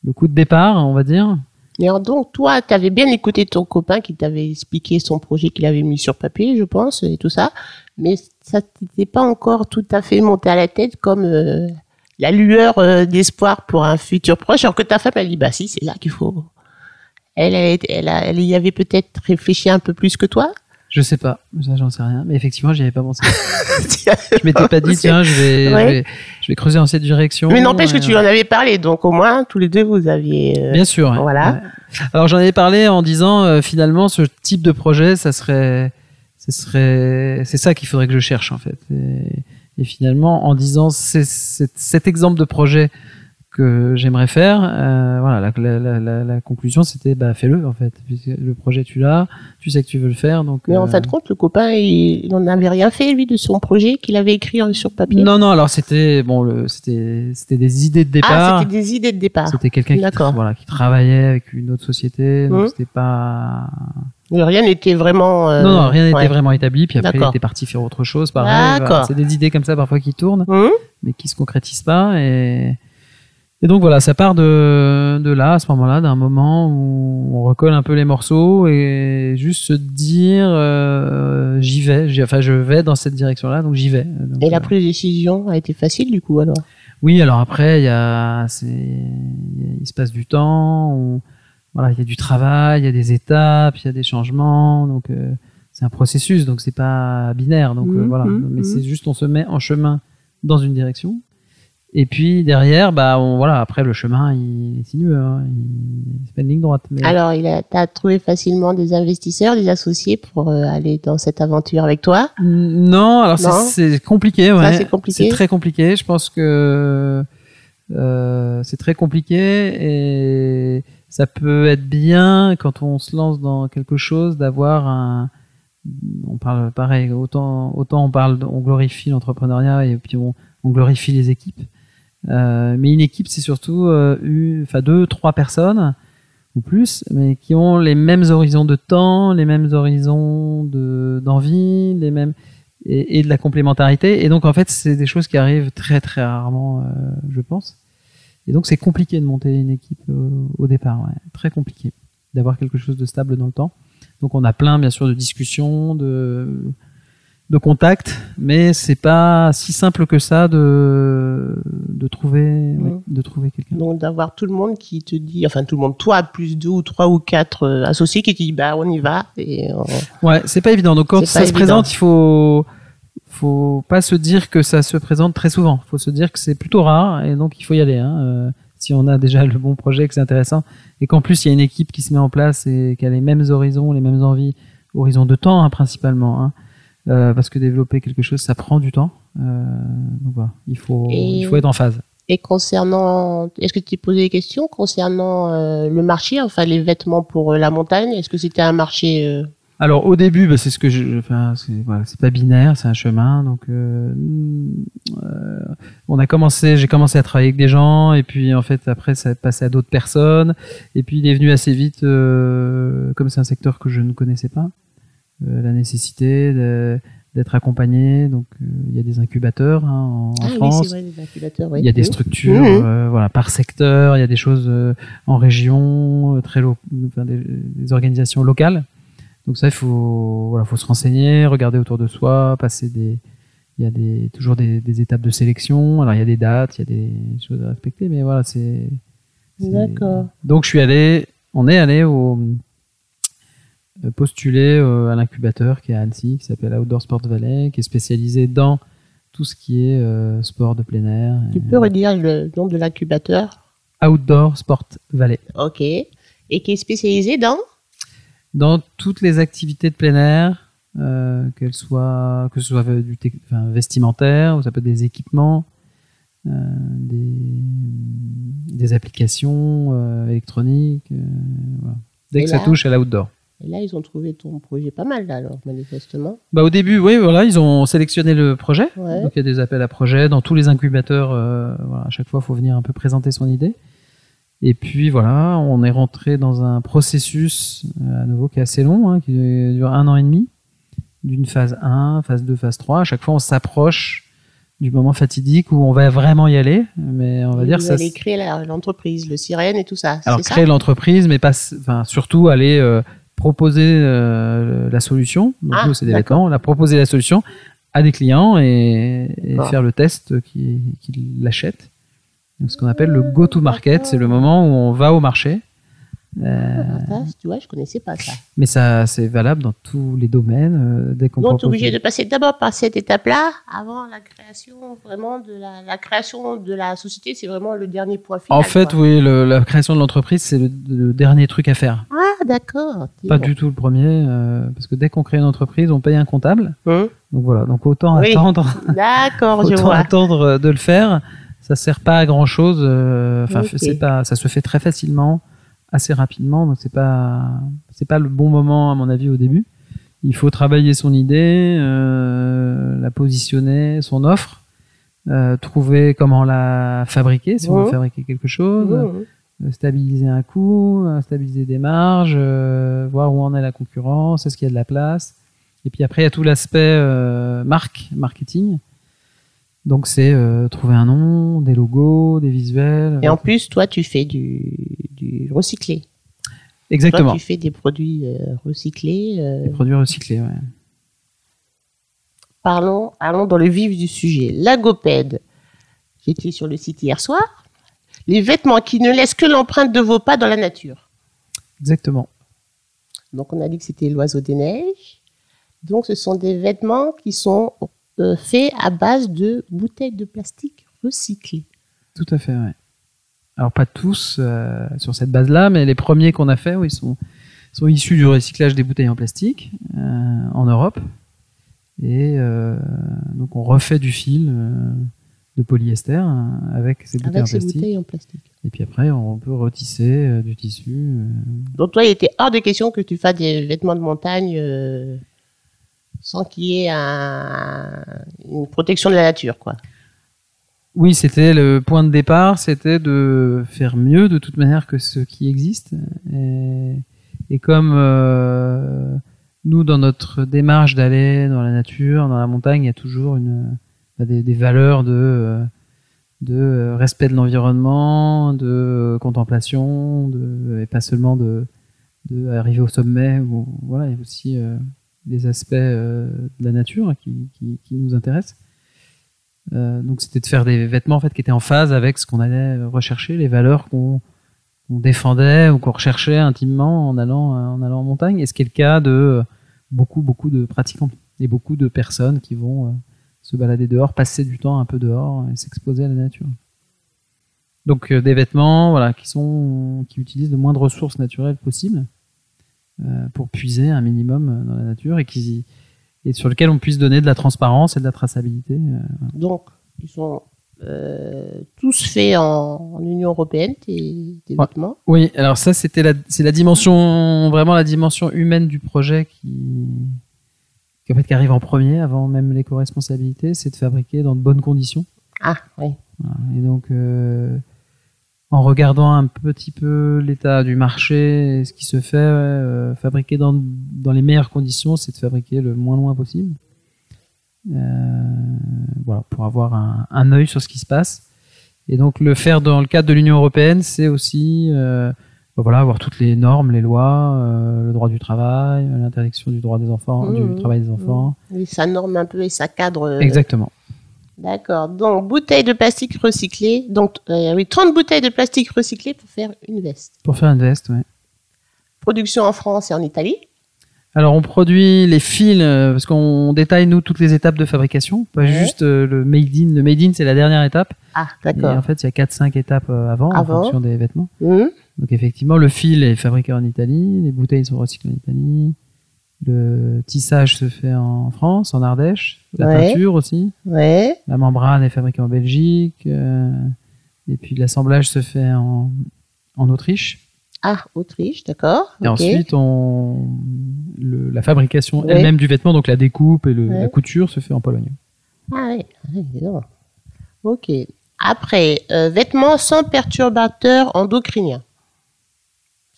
le coup de départ, on va dire. Et donc, toi, tu avais bien écouté ton copain qui t'avait expliqué son projet qu'il avait mis sur papier, je pense, et tout ça, mais ça t'était pas encore tout à fait monté à la tête comme euh, la lueur euh, d'espoir pour un futur proche, alors que ta femme, elle dit, bah si, c'est là qu'il faut. Elle, elle, elle, elle y avait peut-être réfléchi un peu plus que toi. Je sais pas, ça j'en sais rien, mais effectivement j'y avais pas pensé. (laughs) Je m'étais pas dit tiens je vais, Ouais. je vais je vais creuser dans cette direction. Mais n'empêche que tu en avais parlé, donc au moins, tous les deux, vous aviez... euh, Bien sûr. Voilà. Ouais. Alors j'en avais parlé en disant euh, finalement ce type de projet, ça serait, ce serait, c'est ça qu'il faudrait que je cherche en fait. Et, et finalement en disant c'est, c'est- cet exemple de projet que j'aimerais faire, euh, voilà, la, la, la, la- conclusion c'était bah fais-le en fait. Puisque le projet tu l'as, tu sais que tu veux le faire donc. Mais en euh, fin de compte, le copain, il n'en avait rien fait, lui, de son projet qu'il avait écrit sur papier. Non non alors c'était bon c'était c'était des idées de ah, départ. c'était des idées de départ. C'était quelqu'un qui, voilà, qui travaillait avec une autre société, donc Mhm. c'était pas. Rien n'était vraiment. euh, non, non, rien n'était ouais. vraiment établi. Puis après, il était parti faire autre chose. Pareil. Voilà. C'est des idées comme ça parfois qui tournent, Hum, mais qui se concrétisent pas. Et, Et donc voilà, ça part de, de là, à ce moment-là, d'un moment où on recolle un peu les morceaux et juste se dire euh, j'y vais, enfin je vais dans cette direction-là, donc j'y vais. Donc, Et la euh, prise de décision a été facile du coup alors? Oui, alors après, il y a, c'est, il se passe du temps, on- voilà, il y a du travail, il y a des étapes, il y a des changements, donc euh, c'est un processus, donc c'est pas binaire, donc euh, Mhm, voilà, mhm, mais mhm. c'est juste on se met en chemin dans une direction, et puis derrière, bah, on, voilà, après le chemin, il est sinueux, hein, il, c'est pas une ligne droite. Mais... Alors, il a, t'as trouvé facilement des investisseurs, des associés pour euh, aller dans cette aventure avec toi? Non, alors c'est- Non c'est compliqué, ouais. c'est compliqué C'est très compliqué. Je pense que euh, c'est très compliqué et ça peut être bien quand on se lance dans quelque chose d'avoir un. On parle pareil, autant autant on parle, on glorifie l'entrepreneuriat et puis on, on glorifie les équipes. Euh, mais une équipe, c'est surtout euh, enfin deux, trois personnes ou plus, mais qui ont les mêmes horizons de temps, les mêmes horizons de d'envie, les mêmes et, et de la complémentarité. Et donc en fait, c'est des choses qui arrivent très très rarement, euh, je pense. Et donc c'est compliqué de monter une équipe euh, au départ, ouais. très compliqué d'avoir quelque chose de stable dans le temps. Donc on a plein bien sûr de discussions, de de contacts, mais c'est pas si simple que ça de de trouver ouais, Mhm. de trouver quelqu'un. Donc d'avoir tout le monde qui te dit, enfin tout le monde, toi plus deux ou trois ou quatre euh, associés qui te dit bah on y va et on- Ouais, c'est pas évident. Donc quand ça se évident. présente, il faut faut pas se dire que ça se présente très souvent. Il faut se dire que c'est plutôt rare et donc il faut y aller. Hein. Euh, si on a déjà le bon projet, que c'est intéressant et qu'en plus il y a une équipe qui se met en place et qui a les mêmes horizons, les mêmes envies, horizons de temps hein, principalement. Hein. Euh, parce que développer quelque chose, ça prend du temps. Euh, donc voilà, il faut Et- il faut être en phase. Et concernant, est-ce que tu t'es posé des questions concernant euh, le marché, enfin les vêtements pour la montagne? Est-ce que c'était un marché euh, Alors au début, bah, c'est ce que je, enfin, c'est voilà, pas binaire, c'est un chemin. Donc, euh, euh, on a commencé, j'ai commencé à travailler avec des gens, et puis en fait après ça est passé à d'autres personnes, et puis il est venu assez vite, euh, comme c'est un secteur que je ne connaissais pas, la nécessité d'être accompagné. Donc euh, il y a des incubateurs hein, en, en Ah oui, France. c'est vrai, les incubateurs, oui. Il y a des structures, Mhm. euh, voilà, par secteur. Il y a des choses euh, en région, très enfin, des, des organisations locales. Donc ça, il faut, voilà, faut se renseigner, regarder autour de soi, passer des, il y a des, toujours des, des étapes de sélection. Alors il y a des dates, il y a des choses à respecter, mais voilà, c'est. D'accord. Donc je suis allé, on est allé au postuler euh, à l'incubateur qui est à Annecy, qui s'appelle Outdoor Sport Valley, qui est spécialisé dans tout ce qui est euh, sport de plein air. Tu peux redire le nom de l'incubateur? Outdoor Sport Valley. Ok. Et qui est spécialisé dans? Dans toutes les activités de plein air, euh, qu'elles soient, que ce soit du enfin, vestimentaire, ou ça peut être des équipements, euh, des, des applications euh, électroniques. euh, voilà. Dès Et que ça touche à l'outdoor. Et là, ils ont trouvé ton projet pas mal, là, alors, manifestement. Bah, au début, oui, voilà, ils ont sélectionné le projet. Ouais. Donc il y a des appels à projets dans tous les incubateurs. euh, voilà, à chaque fois, il faut venir un peu présenter son idée. Et puis voilà, on est rentré dans un processus euh, à nouveau qui est assez long, hein, qui dure un an et demi, d'une phase 1, phase 2, phase 3. À chaque fois, on s'approche du moment fatidique où on va vraiment y aller. Mais on va Et dire vous ça. allez créer l'entreprise, le sirène et tout ça. Alors créer l'entreprise, mais pas, enfin surtout aller euh, proposer euh, la solution. Donc Ah, nous c'est des vêtements, la proposer la solution à des clients et, et Ah. faire le test qui, qui l'achètent. Ce qu'on appelle le go-to-market, c'est le moment où on va au marché. Euh, Ça, tu vois, je connaissais pas ça. mais ça c'est valable dans tous les domaines. euh, dès qu'on Donc, tu es obligé de passer d'abord par cette étape-là, avant la création, vraiment, de la, la création de la société, c'est vraiment le dernier point final. En fait, quoi. oui, le- la création de l'entreprise c'est le, le dernier truc à faire. Ah, d'accord. Pas du tout le premier, euh, parce que dès qu'on crée une entreprise, on paye un comptable. Hum, Donc voilà, donc autant Oui. attendre. D'accord, (laughs) je vois. attendre euh, de le faire, ça sert pas à grand chose. Enfin, Ok. c'est pas, ça se fait très facilement, assez rapidement. Donc c'est pas, c'est pas le bon moment à mon avis au début. Il faut travailler son idée, euh, la positionner, son offre, euh, trouver comment la fabriquer si on veut fabriquer quelque chose, euh, stabiliser un coût, stabiliser des marges, voir où en est la concurrence, est-ce qu'il y a de la place. Et puis après, il y a tout l'aspect marque, marketing. Donc c'est trouver un nom, des logos, des visuels. Et en plus, toi, tu fais du, du recyclé. Exactement. Toi, tu fais des produits euh, recyclés. euh. Des produits recyclés, ouais. Parlons, allons dans le vif du sujet. Lagopède. J'étais sur le site hier soir. Les vêtements qui ne laissent que l'empreinte de vos pas dans la nature. Exactement. Donc, on a dit que c'était l'oiseau des neiges. Donc, ce sont des vêtements qui sont euh, faits à base de bouteilles de plastique recyclées. Tout à fait, ouais. Alors pas tous euh, sur cette base-là, mais les premiers qu'on a fait, oui, sont, sont issus du recyclage des bouteilles en plastique euh, en Europe. Et euh, donc on refait du fil euh, de polyester avec ces bouteilles Avec en ces plastique. bouteilles en plastique. Et puis après, on peut retisser euh, du tissu. euh. Donc, toi, il était hors de question que tu fasses des vêtements de montagne euh, sans qu'il y ait un- une protection de la nature, quoi. Oui, c'était le point de départ, c'était de faire mieux de toute manière que ce qui existe. Et, comme euh, nous, dans notre démarche d'aller dans la nature, dans la montagne, il y a toujours une, bah, des, valeurs de, euh, de respect de l'environnement, de contemplation, de, et pas seulement de, de arriver au sommet. Voilà, il y a aussi euh, des aspects de la nature qui, qui, qui nous intéressent. Euh, donc c'était de faire des vêtements en fait qui étaient en phase avec ce qu'on allait rechercher, les valeurs qu'on défendait ou qu'on recherchait intimement en allant euh, en allant en montagne. Et ce qui est le cas de euh, beaucoup beaucoup de pratiquants et beaucoup de personnes qui vont se balader dehors, passer du temps un peu dehors et s'exposer à la nature. Donc des vêtements voilà qui sont qui utilisent le moins de ressources naturelles possible euh, pour puiser un minimum dans la nature et qui et sur lequel on puisse donner de la transparence et de la traçabilité. euh, Donc, ils sont euh, tous faits en, en Union européenne, tes, tes Ouais. vêtements. Oui, alors ça c'était la c'est la dimension vraiment la dimension humaine du projet qui qui, en fait, qui arrive en premier avant même l'éco-responsabilité, c'est de fabriquer dans de bonnes conditions. Ah, oui. Et donc euh, en regardant un petit peu l'état du marché et ce qui se fait, euh, fabriquer dans dans les meilleures conditions, c'est de fabriquer le moins loin possible. Euh, voilà, pour avoir un, un œil sur ce qui se passe. Et donc le faire dans le cadre de l'Union européenne, c'est aussi euh, ben voilà, avoir toutes les normes, les lois, le droit du travail, l'interdiction du droit des enfants, Mmh, du travail des enfants. Oui, ça norme un peu et ça cadre. Exactement. D'accord. Donc, bouteilles de plastique recyclées. Donc, euh, oui, 30 bouteilles de plastique recyclées pour faire une veste. Pour faire une veste, ouais. Production en France et en Italie. Alors on produit les fils euh, parce qu'on détaille nous toutes les étapes de fabrication, pas Ouais. juste euh, le made in. Le made in c'est la dernière étape. Ah, Et en d'accord. fait il y a 4-5 étapes euh, avant, Avant. en fonction des vêtements. Hum, Donc effectivement le fil est fabriqué en Italie, les bouteilles sont recyclées en Italie, le tissage se fait en France, en Ardèche, la Ouais. peinture aussi, Ouais. la membrane est fabriquée en Belgique, euh, et puis l'assemblage se fait en, en Autriche. Ah, Autriche, d'accord. Et ensuite, on, le- la fabrication Ouais. elle-même du vêtement, donc la découpe et le- la couture, se fait en Pologne. Ah oui, ah. Ok. Après, euh, vêtements sans perturbateurs endocriniens.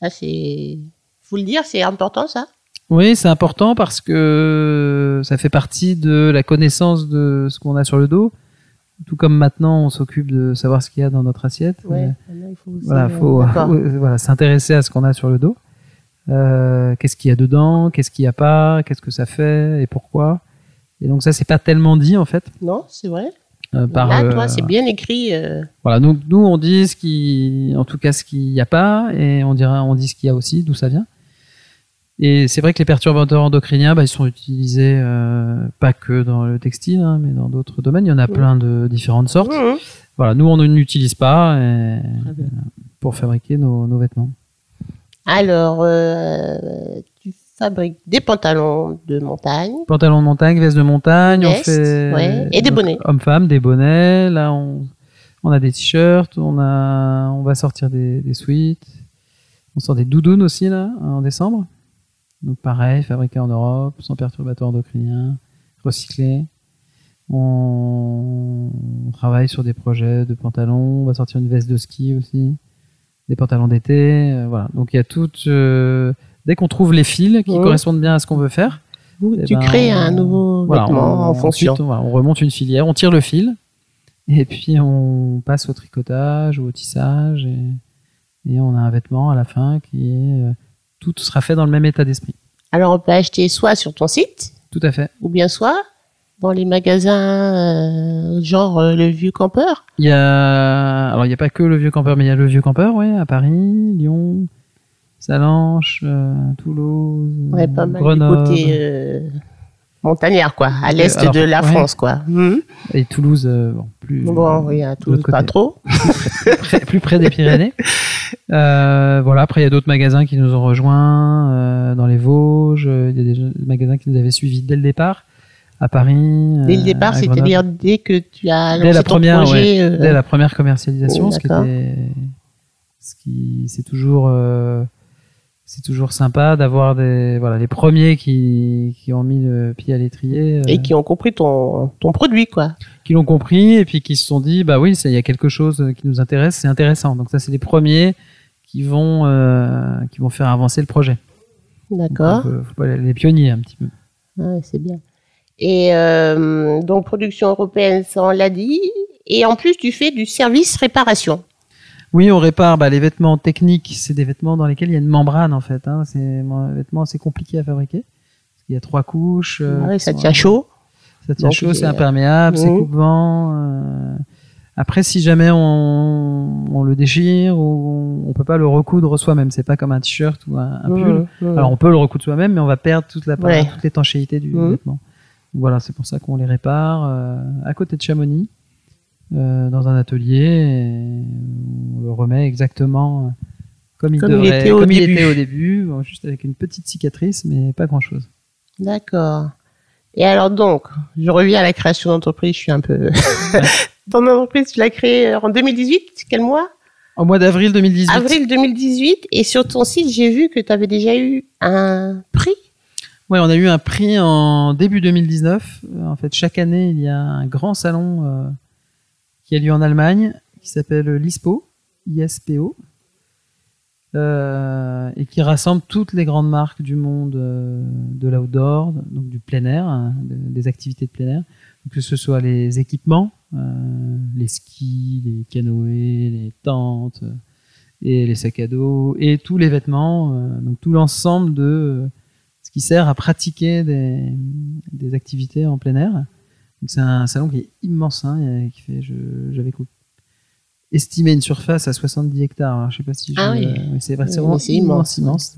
Ça, c'est. Faut le dire, c'est important, ça Oui, c'est important parce que ça fait partie de la connaissance de ce qu'on a sur le dos. Tout comme maintenant, on s'occupe de savoir ce qu'il y a dans notre assiette. Ouais. Euh, Là, il faut voilà, euh, faut euh, voilà, s'intéresser à ce qu'on a sur le dos. Euh, qu'est-ce qu'il y a dedans, qu'est-ce qu'il n'y a pas, qu'est-ce que ça fait et pourquoi. Et donc ça, c'est pas tellement dit en fait. Non, c'est vrai. euh, par, Là, euh, toi, c'est bien écrit. euh, Voilà, nous, nous on dit ce qui, en tout cas ce qu'il n'y a pas, et on dira, on dit ce qu'il y a aussi, d'où ça vient. Et c'est vrai que les perturbateurs endocriniens, bah, ils sont utilisés euh, pas que dans le textile, hein, mais dans d'autres domaines. Il y en a plein de différentes sortes. Voilà, nous on ne l'utilise pas et- bien. pour fabriquer nos, nos vêtements. Alors, euh, tu fabriques des pantalons de montagne. Pantalons de montagne, vestes de montagne, on Vestes, fait ouais, et des donc, bonnets. Hommes-femmes, des bonnets. Là, on, on a des t-shirts, on a, on va sortir des, des sweats. On sort des doudounes aussi là en décembre. Donc pareil, fabriqués en Europe, sans perturbateurs endocriniens, recyclés. On, on travaille sur des projets de pantalons. On va sortir une veste de ski aussi, des pantalons d'été. euh, voilà. Donc il y a tout. euh, dès qu'on trouve les fils qui correspondent bien à ce qu'on veut faire, eh tu ben, crées un nouveau voilà, vêtement on- en fonction. ensuite, on, voilà, on remonte une filière, on tire le fil Et puis on passe au tricotage ou au tissage et, et on a un vêtement à la fin qui est euh, tout sera fait dans le même état d'esprit. Alors on peut acheter soit sur ton site, Tout à fait. ou bien soit dans les magasins euh, genre euh, le Vieux Campeur. Il y a alors il n'y a pas que le vieux campeur, mais il y a le vieux campeur, ouais, à Paris, Lyon, Salanches, euh, Toulouse, Ouais, pas mal Grenoble du côté montagnard, quoi, à l'est de la ouais. France, quoi. Mhm. et Toulouse, euh, bon, plus Bon, oui, à Toulouse, pas trop. (laughs) plus près des Pyrénées. Euh, voilà. Après, il y a d'autres magasins qui nous ont rejoints euh, dans les Vosges. euh, Il y a des magasins qui nous avaient suivis dès le départ à Paris. Dès le départ, c'est-à-dire dès que tu as Dès lancé la ton première, projet. dès la première commercialisation, ce qui était, ce qui, c'est toujours, c'est toujours sympa d'avoir des, voilà, les premiers qui, qui ont mis le pied à l'étrier, euh, et qui ont compris ton, ton produit, quoi. qui l'ont compris et puis qui se sont dit, bah oui, ça, il y a quelque chose qui nous intéresse, c'est intéressant. Donc ça, c'est les premiers qui vont, euh, qui vont faire avancer le projet. D'accord. Euh, faut pas les- les pionniers un petit peu. Ouais, c'est bien. Et euh, donc, production européenne, ça on l'a dit. Et en plus, tu fais du service réparation. Oui, on répare bah, les vêtements techniques. C'est des vêtements dans lesquels il y a une membrane en fait. Hein. C'est un vêtement assez compliqué à fabriquer. Il y a trois couches. euh, Ah ouais, ça tient chaud. Ça tient Donc, chaud, c'est imperméable, c'est mhm. coupe-vent. euh. Après, si jamais on, on le déchire ou on, on peut pas le recoudre soi-même, c'est pas comme un t-shirt ou un, un pull. Mmh, mmh. Alors on peut le recoudre soi-même, mais on va perdre toute la Ouais. toute l'étanchéité du Mhm. vêtement. Voilà, c'est pour ça qu'on les répare euh, à côté de Chamonix, euh, dans un atelier. on le remet exactement euh, comme il Comme il était au comme il début. était au début, bon, juste avec une petite cicatrice, mais pas grand-chose. D'accord. Et alors donc, je reviens à la création d'entreprise, je suis un peu... (laughs) Ton entreprise, tu l'as créée en 2018, quel mois? Au mois d'avril 2018. Avril 2018. Et sur ton site, j'ai vu que tu avais déjà eu un prix? Ouais, on a eu un prix en début 2019. Euh, En fait, chaque année, il y a un grand salon euh, qui a lieu en Allemagne, qui s'appelle l'ISPO, ISPO, euh, et qui rassemble toutes les grandes marques du monde euh, de l'outdoor, donc du plein air, hein, de- des activités de plein air, que ce soit les équipements, euh, les skis, les canoës, les tentes euh, et les sacs à dos, et tous les vêtements, donc tout l'ensemble de ce qui sert à pratiquer des activités en plein air. C'est un salon qui est immense, hein, qui fait, j'avais estimé une surface à 70 hectares. Alors, je sais pas si je- Ah oui. oui, c'est vraiment immense, immense.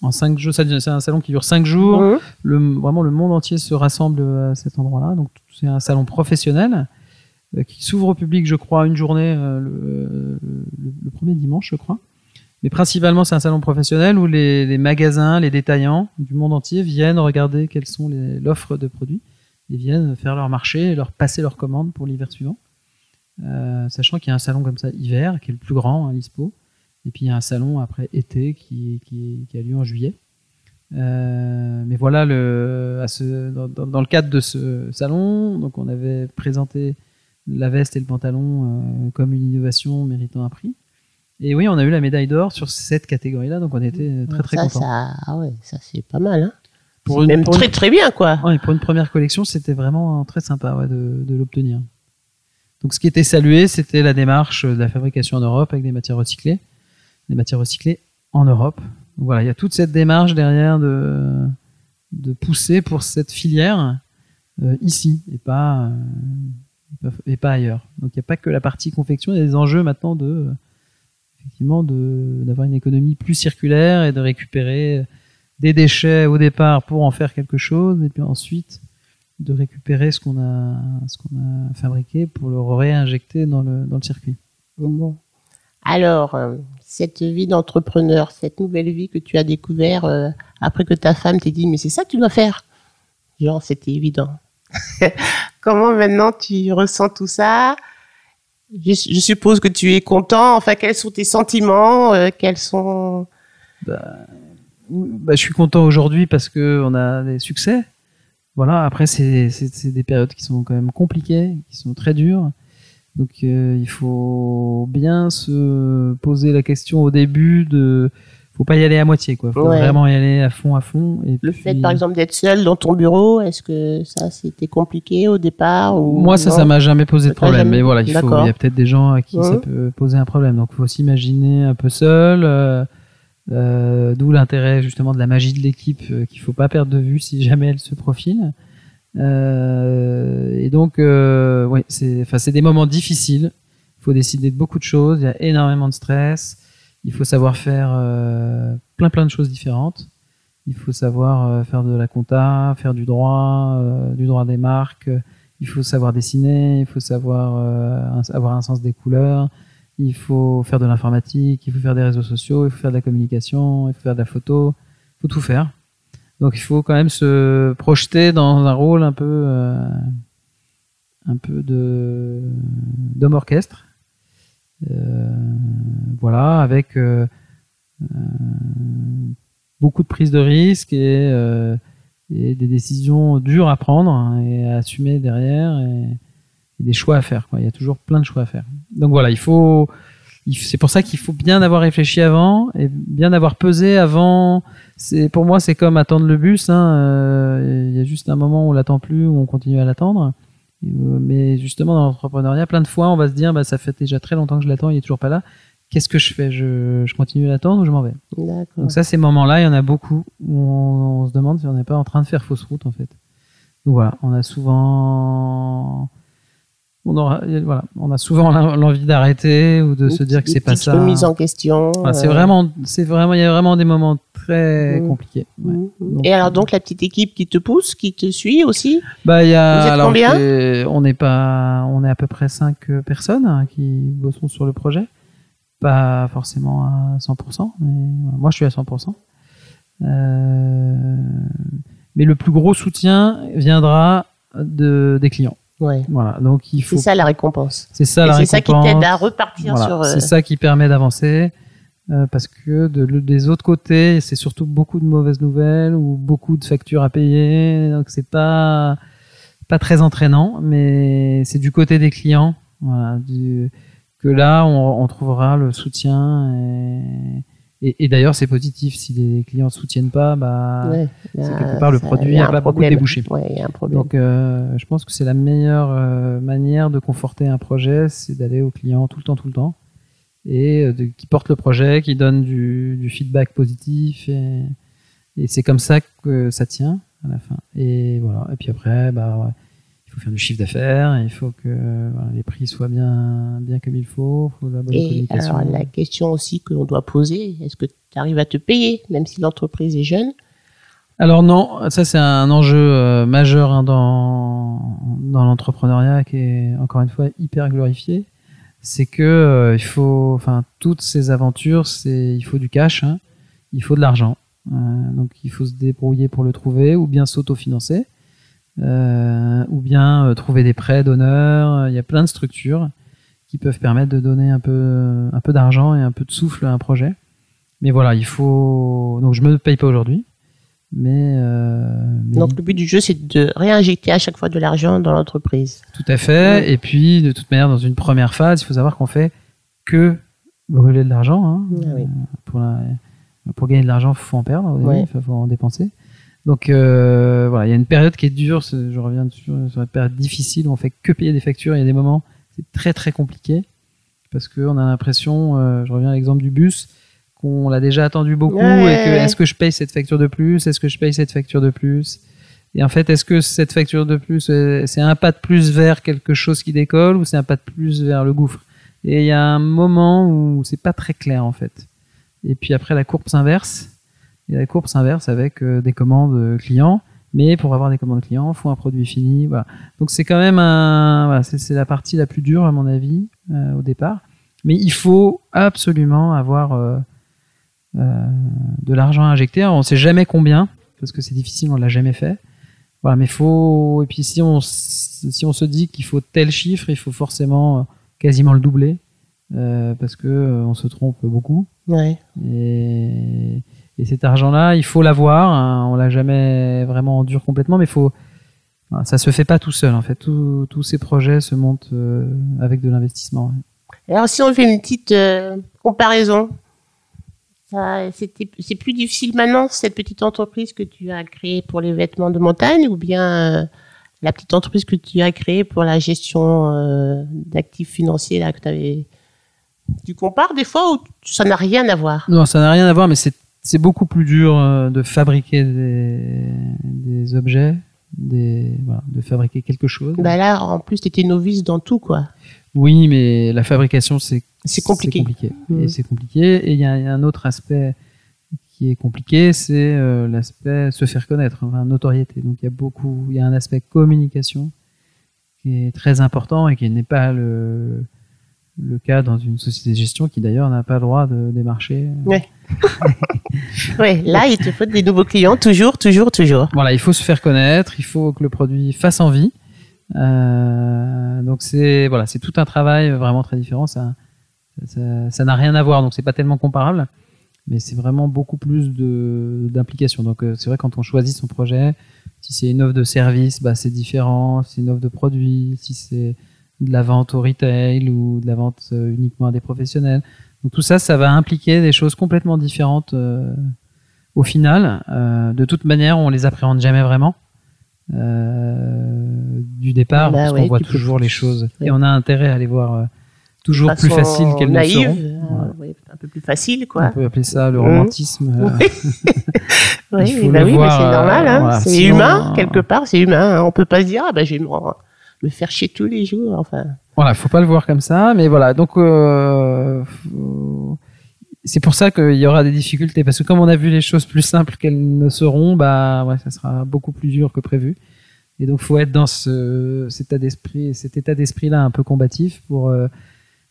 En cinq jours, c'est un salon qui dure cinq jours. Mmh. Le, vraiment, le monde entier se rassemble à cet endroit-là. Donc, c'est un salon professionnel euh, qui s'ouvre au public, je crois, une journée euh, le, le- le premier dimanche, je crois. Mais principalement, c'est un salon professionnel où les, les magasins, les détaillants du monde entier viennent regarder quelles sont les- l'offre de produits et viennent faire leur marché et leur passer leurs commandes pour l'hiver suivant. Euh, sachant qu'il y a un salon comme ça hiver qui est le plus grand à l'ISPO. Et puis il y a un salon après été qui, qui, qui a lieu en juillet. Euh, mais voilà, le, à ce, dans, dans- dans le cadre de ce salon, donc on avait présenté la veste et le pantalon euh, comme une innovation méritant un prix. Et oui, on a eu la médaille d'or sur cette catégorie-là, donc on était très très ça, contents. ça, ah ouais, ça c'est pas mal. Hein. Pour une- même pour une- très très bien, quoi. Ouais, pour une première collection, c'était vraiment très sympa ouais, de, de l'obtenir. Donc, ce qui était salué, c'était la démarche de la fabrication en Europe avec des matières recyclées, des matières recyclées en Europe. Donc, voilà, il y a toute cette démarche derrière de, de pousser pour cette filière euh, ici et pas, euh, et pas- et pas ailleurs. Donc, il n'y a pas que la partie confection, il y a des enjeux maintenant de effectivement d'avoir une économie plus circulaire et de récupérer des déchets au départ pour en faire quelque chose et puis ensuite de récupérer ce qu'on a ce qu'on a fabriqué pour le réinjecter dans le dans le circuit. Bon. Alors, euh, cette vie d'entrepreneur, cette nouvelle vie que tu as découvert euh, après que ta femme t'ait dit, mais c'est ça que tu dois faire. Genre, c'était évident. (laughs) Comment maintenant tu ressens tout ça? Je, je suppose que tu es content. Enfin, quels sont tes sentiments? Euh, Quels sont Bah, je suis content aujourd'hui parce que on a des succès. Voilà. Après, c'est des périodes qui sont quand même compliquées, qui sont très dures. Donc, euh, il faut bien se poser la question au début de faut pas y aller à moitié, quoi. Faut Ouais. vraiment y aller à fond, à fond. Et Le puis- fait, par exemple, d'être seul dans ton bureau, est-ce que ça, c'était compliqué au départ ou Moi, ça, non ça m'a jamais posé de problème. jamais- Mais voilà, il faut, D'accord. il y a peut-être des gens à qui ça Mhm. peut poser un problème. Donc, il faut s'imaginer un peu seul. euh, euh, D'où l'intérêt justement de la magie de l'équipe euh, qu'il faut pas perdre de vue si (laughs) jamais elle se profile. Euh, et donc, euh, ouais, c'est, enfin, c'est des moments difficiles. Il faut décider de beaucoup de choses. Il y a énormément de stress. Il faut savoir faire euh, plein plein de choses différentes. Il faut savoir euh, faire de la compta, faire du droit, du droit des marques. Il faut savoir dessiner. Il faut savoir avoir un sens des couleurs. Il faut faire de l'informatique. Il faut faire des réseaux sociaux. Il faut faire de la communication. Il faut faire de la photo. Il faut tout faire. Donc il faut quand même se projeter dans un rôle un peu, euh, un peu de d'homme orchestre. Euh, voilà, avec euh, euh, beaucoup de prise de risque et, euh, et des décisions dures à prendre et à assumer derrière et des choix à faire. Quoi. Il y a toujours plein de choix à faire. Donc voilà, il faut. C'est pour ça qu'il faut bien avoir réfléchi avant et bien avoir pesé avant. C'est pour moi, c'est comme attendre le bus. hein, euh, Il y a juste un moment où on l'attend plus, où on continue à l'attendre. Euh, Mais justement, dans l'entrepreneuriat, plein de fois, on va se dire, bah, ça fait déjà très longtemps que je l'attends, il est toujours pas là. Qu'est-ce que je fais? Je, je continue à l'attendre ou je m'en vais? Donc ça, ces moments-là, il y en a beaucoup où on, on se demande si on n'est pas en train de faire fausse route, en fait. Donc voilà, on a souvent, on aura, voilà, on a souvent l'en- l'envie d'arrêter ou de Une se dire que c'est pas ça. remise en question. Enfin, c'est euh, vraiment, c'est vraiment, il y a vraiment des moments très Mm. compliqués. ouais. Donc, Et alors donc la petite équipe qui te pousse, qui te suit aussi Bah, il y a, Vous êtes alors, combien on n'est pas, on est à peu près cinq euh, personnes hein, qui bossons sur le projet. Pas forcément à 100%, mais moi je suis à 100%. Euh, mais le plus gros soutien viendra de, des clients. Ouais. Voilà. Donc il faut. C'est ça la récompense. C'est ça Et la c'est ça qui récompense. t'aide à repartir Voilà, sur. euh, C'est ça qui permet d'avancer. euh, parce que de, le- des autres côtés, c'est surtout beaucoup de mauvaises nouvelles ou beaucoup de factures à payer. Donc c'est pas pas très entraînant, mais c'est du côté des clients, voilà, du, que là on, on trouvera le soutien. Et, et, et d'ailleurs c'est positif si les clients ne soutiennent pas, bah ouais, c'est a- quelque part le produit n'a pas beaucoup problème. débouché. Ouais, il y a un problème. Donc, euh, je pense que c'est la meilleure euh, manière de conforter un projet, c'est d'aller au client tout le temps, tout le temps, et euh, de, qui porte le projet, qui donne du, du feedback positif, et, et c'est comme ça que ça tient à la fin. Et voilà. Et puis après, bah, ouais, faut faire du chiffre d'affaires, il faut que voilà, les prix soient bien, bien comme il faut, la bonne Et communication. alors la question aussi que l'on doit poser, est-ce que tu arrives à te payer, même si l'entreprise est jeune? Alors non, ça c'est un enjeu euh, majeur hein, dans, dans l'entrepreneuriat qui est encore une fois hyper glorifié. C'est que euh, il faut, enfin toutes ces aventures, c'est il faut du cash, hein, il faut de l'argent. Euh, donc il faut se débrouiller pour le trouver ou bien s'autofinancer, euh, ou bien euh, trouver des prêts d'honneur. Il y a plein de structures qui peuvent permettre de donner un peu un peu d'argent et un peu de souffle à un projet. Mais voilà, il faut. Donc je me paye pas aujourd'hui. Mais, euh, mais Donc le but du jeu, c'est de réinjecter à chaque fois de l'argent dans l'entreprise. tout à fait. Et puis, de toute manière, dans une première phase, il faut savoir qu'on fait que brûler de l'argent. Hein. Ah oui. Euh, Pour, la- pour gagner de l'argent, il faut en perdre, il faut en dépenser. Donc euh, voilà, il y a une période qui est dure, je reviens dessus, sur une période difficile où on fait que payer des factures. Il y a des moments, c'est très très compliqué parce qu'on a l'impression, euh, je reviens à l'exemple du bus, qu'on l'a déjà attendu beaucoup Ouais, et que est-ce que je paye cette facture de plus? Est-ce que je paye cette facture de plus? Et en fait, est-ce que cette facture de plus, euh, c'est un pas de plus vers quelque chose qui décolle ou c'est un pas de plus vers le gouffre? Et il y a un moment où c'est pas très clair en fait. Et puis après, la courbe s'inverse. Et la courbe s'inverse avec euh, des commandes euh, clients. Mais pour avoir des commandes clients, il faut un produit fini. Voilà. Donc c'est quand même un, voilà, c'est c'est la partie la plus dure à mon avis euh, au départ. Mais il faut absolument avoir euh, euh, de l'argent à injecter. Alors, on ne sait jamais combien parce que c'est difficile, on l'a jamais fait. Voilà, mais faut et puis si on si on se dit qu'il faut tel chiffre, il faut forcément euh, quasiment le doubler euh, parce que on se trompe beaucoup. Ouais. Et, et cet argent-là, il faut l'avoir. Hein, on l'a jamais vraiment endure complètement, mais faut. enfin, Ça se fait pas tout seul en fait. Tous tous ces projets se montent euh, avec de l'investissement. ouais. Alors si on fait une petite euh, comparaison, c'est plus difficile maintenant, cette petite entreprise que tu as créée pour les vêtements de montagne ou bien euh, la petite entreprise que tu as créée pour la gestion d'actifs financiers là, que tu avais. Tu compares des fois ou ça n'a rien à voir? Non, ça n'a rien à voir, mais c'est c'est beaucoup plus dur euh, de fabriquer des, des objets, des, voilà, de fabriquer quelque chose. Bah là, en plus, tu étais novice dans tout, quoi. Oui, mais la fabrication, c'est C'est compliqué. Et Mhm. c'est compliqué. Et il y, a il y a un autre aspect qui est compliqué, c'est euh, l'aspect se faire connaître, enfin, notoriété. Donc il y a beaucoup, il y a un aspect communication qui est très important et qui n'est pas le, le cas dans une société de gestion qui d'ailleurs n'a pas le droit de démarcher. Ouais. (laughs) Ouais, là, il te faut des nouveaux clients, toujours, toujours, toujours. Voilà, il faut se faire connaître, il faut que le produit fasse envie. Euh, donc c'est voilà, c'est tout un travail vraiment très différent. Ça, ça, ça n'a rien à voir, donc c'est pas tellement comparable, mais c'est vraiment beaucoup plus de d'implication. Donc euh, c'est vrai quand on choisit son projet, si c'est une offre de service, bah c'est différent. Si c'est une offre de produit, si c'est de la vente au retail ou de la vente euh, uniquement à des professionnels. Donc tout ça, ça va impliquer des choses complètement différentes euh, au final. Euh, de toute manière, on les appréhende jamais vraiment euh, du départ, Bah parce ouais, qu'on voit toujours les choses Ouais. et on a intérêt à les voir euh, toujours plus Façon faciles qu'elles ne naïve, seront. euh, Voilà. un peu plus facile, On quoi. peut appeler ça le Mhm. romantisme. euh, Oui, (laughs) bah oui, mais c'est normal. Hein. voilà, c'est humain, quelque part, c'est humain. hein. On peut pas se dire, ah bah, je vais me, me faire chier tous les jours. Enfin, Voilà, faut pas le voir comme ça, mais voilà. Donc euh, faut- c'est pour ça qu'il y aura des difficultés parce que comme on a vu les choses plus simples qu'elles ne seront, bah ouais, ça sera beaucoup plus dur que prévu. Et donc faut être dans ce, cet état d'esprit, cet état d'esprit là un peu combatif pour, euh,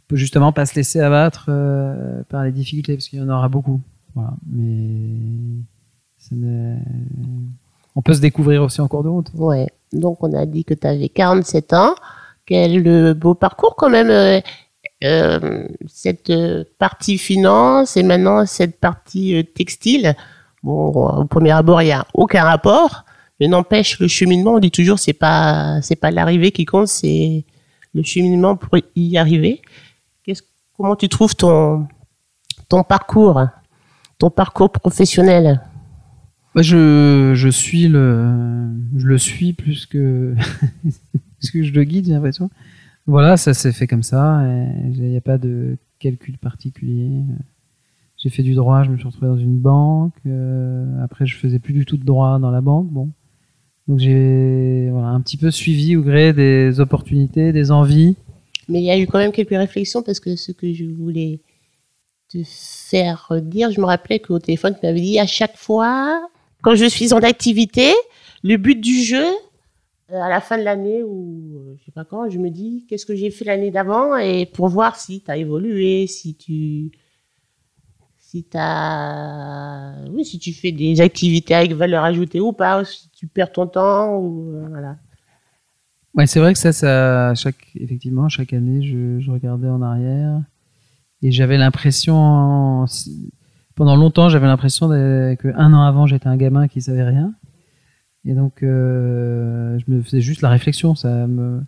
pour justement pas se laisser abattre euh, par les difficultés parce qu'il y en aura beaucoup. Voilà, mais ça n'est- on peut se découvrir aussi en cours de route. ouais. Donc, on a dit que tu avais 47 ans. Quel euh, beau parcours, quand même. euh, euh, cette partie finance et maintenant cette partie textile. Bon, au premier abord, il n'y a aucun rapport. Mais n'empêche, le cheminement, on dit toujours, c'est pas, c'est pas l'arrivée qui compte, c'est le cheminement pour y arriver. Qu'est-ce, comment tu trouves ton, ton parcours, ton parcours professionnel? Bah, je, je suis le, je le suis plus que, (laughs) plus que je le guide, j'ai l'impression. Voilà, ça s'est fait comme ça. Il n'y a pas de calcul particulier. J'ai fait du droit, je me suis retrouvé dans une banque. euh, après, je faisais plus du tout de droit dans la banque. Bon, donc j'ai voilà, un petit peu suivi au gré des opportunités, des envies. Mais il y a eu quand même quelques réflexions parce que ce que je voulais te faire dire, je me rappelais qu'au téléphone, tu m'avais dit à chaque fois, quand je suis en activité, le but du jeu, euh, à la fin de l'année ou euh, je sais pas quand, je me dis qu'est-ce que j'ai fait l'année d'avant et pour voir si tu as évolué, si tu si as oui, si tu fais des activités avec valeur ajoutée ou pas, si tu perds ton temps ou euh, voilà. Ouais, c'est vrai que ça, ça, chaque, effectivement, chaque année, je regardais en arrière et j'avais l'impression, pendant longtemps, j'avais l'impression de- que un an avant, j'étais un gamin qui savait rien. Et donc, euh, je me faisais juste la réflexion. Ça me...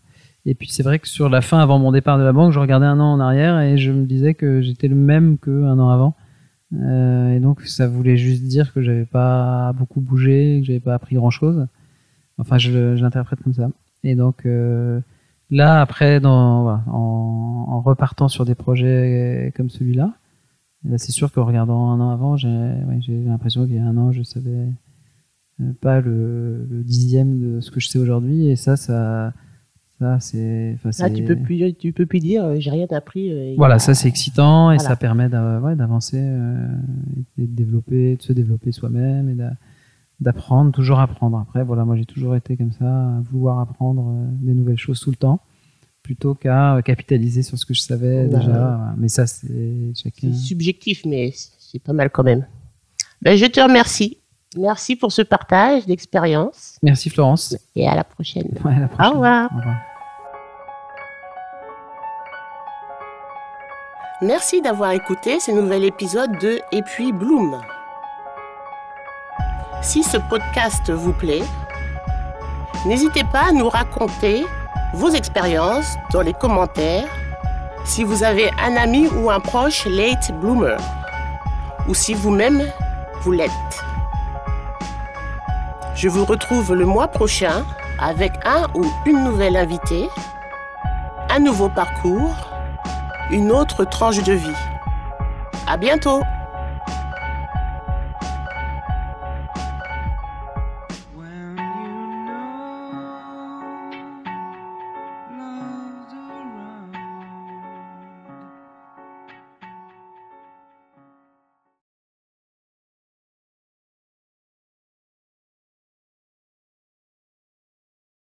Et puis, c'est vrai que sur la fin, avant mon départ de la banque, je regardais un an en arrière et je me disais que j'étais le même qu'un an avant. Euh, et donc, ça voulait juste dire que j'avais pas beaucoup bougé, que j'avais pas appris grand chose. Enfin, je, l'interprète comme ça. Et donc euh, là, après, dans, en, en repartant sur des projets comme celui-là, là, c'est sûr qu'en regardant un an avant, j'ai ouais, l'impression qu'il y a un an, je savais euh, pas le, le dixième de ce que je sais aujourd'hui. Et ça, ça, ça c'est. Ah, tu peux plus tu peux plus dire euh, j'ai rien appris. euh, Voilà, a- ça c'est excitant et Voilà. ça permet d'avancer euh, et de développer, de se développer soi-même et d'a- d'apprendre, toujours apprendre. Après, voilà, moi j'ai toujours été comme ça, à vouloir apprendre des nouvelles choses tout le temps, plutôt qu'à euh, capitaliser sur ce que je savais Bah, déjà. Mais ça, c'est chacun. Subjectif, mais c'est pas mal quand même. Ben, je te remercie. Merci pour ce partage d'expérience Merci Florence. et à la prochaine. Ouais, à la prochaine. Au revoir. Au revoir. Merci d'avoir écouté ce nouvel épisode de Et puis Bloom. Si ce podcast vous plaît, n'hésitez pas à nous raconter vos expériences dans les commentaires si vous avez un ami ou un proche late bloomer ou si vous-même vous l'êtes. Je vous retrouve le mois prochain avec un ou une nouvelle invitée, un nouveau parcours, une autre tranche de vie. À bientôt!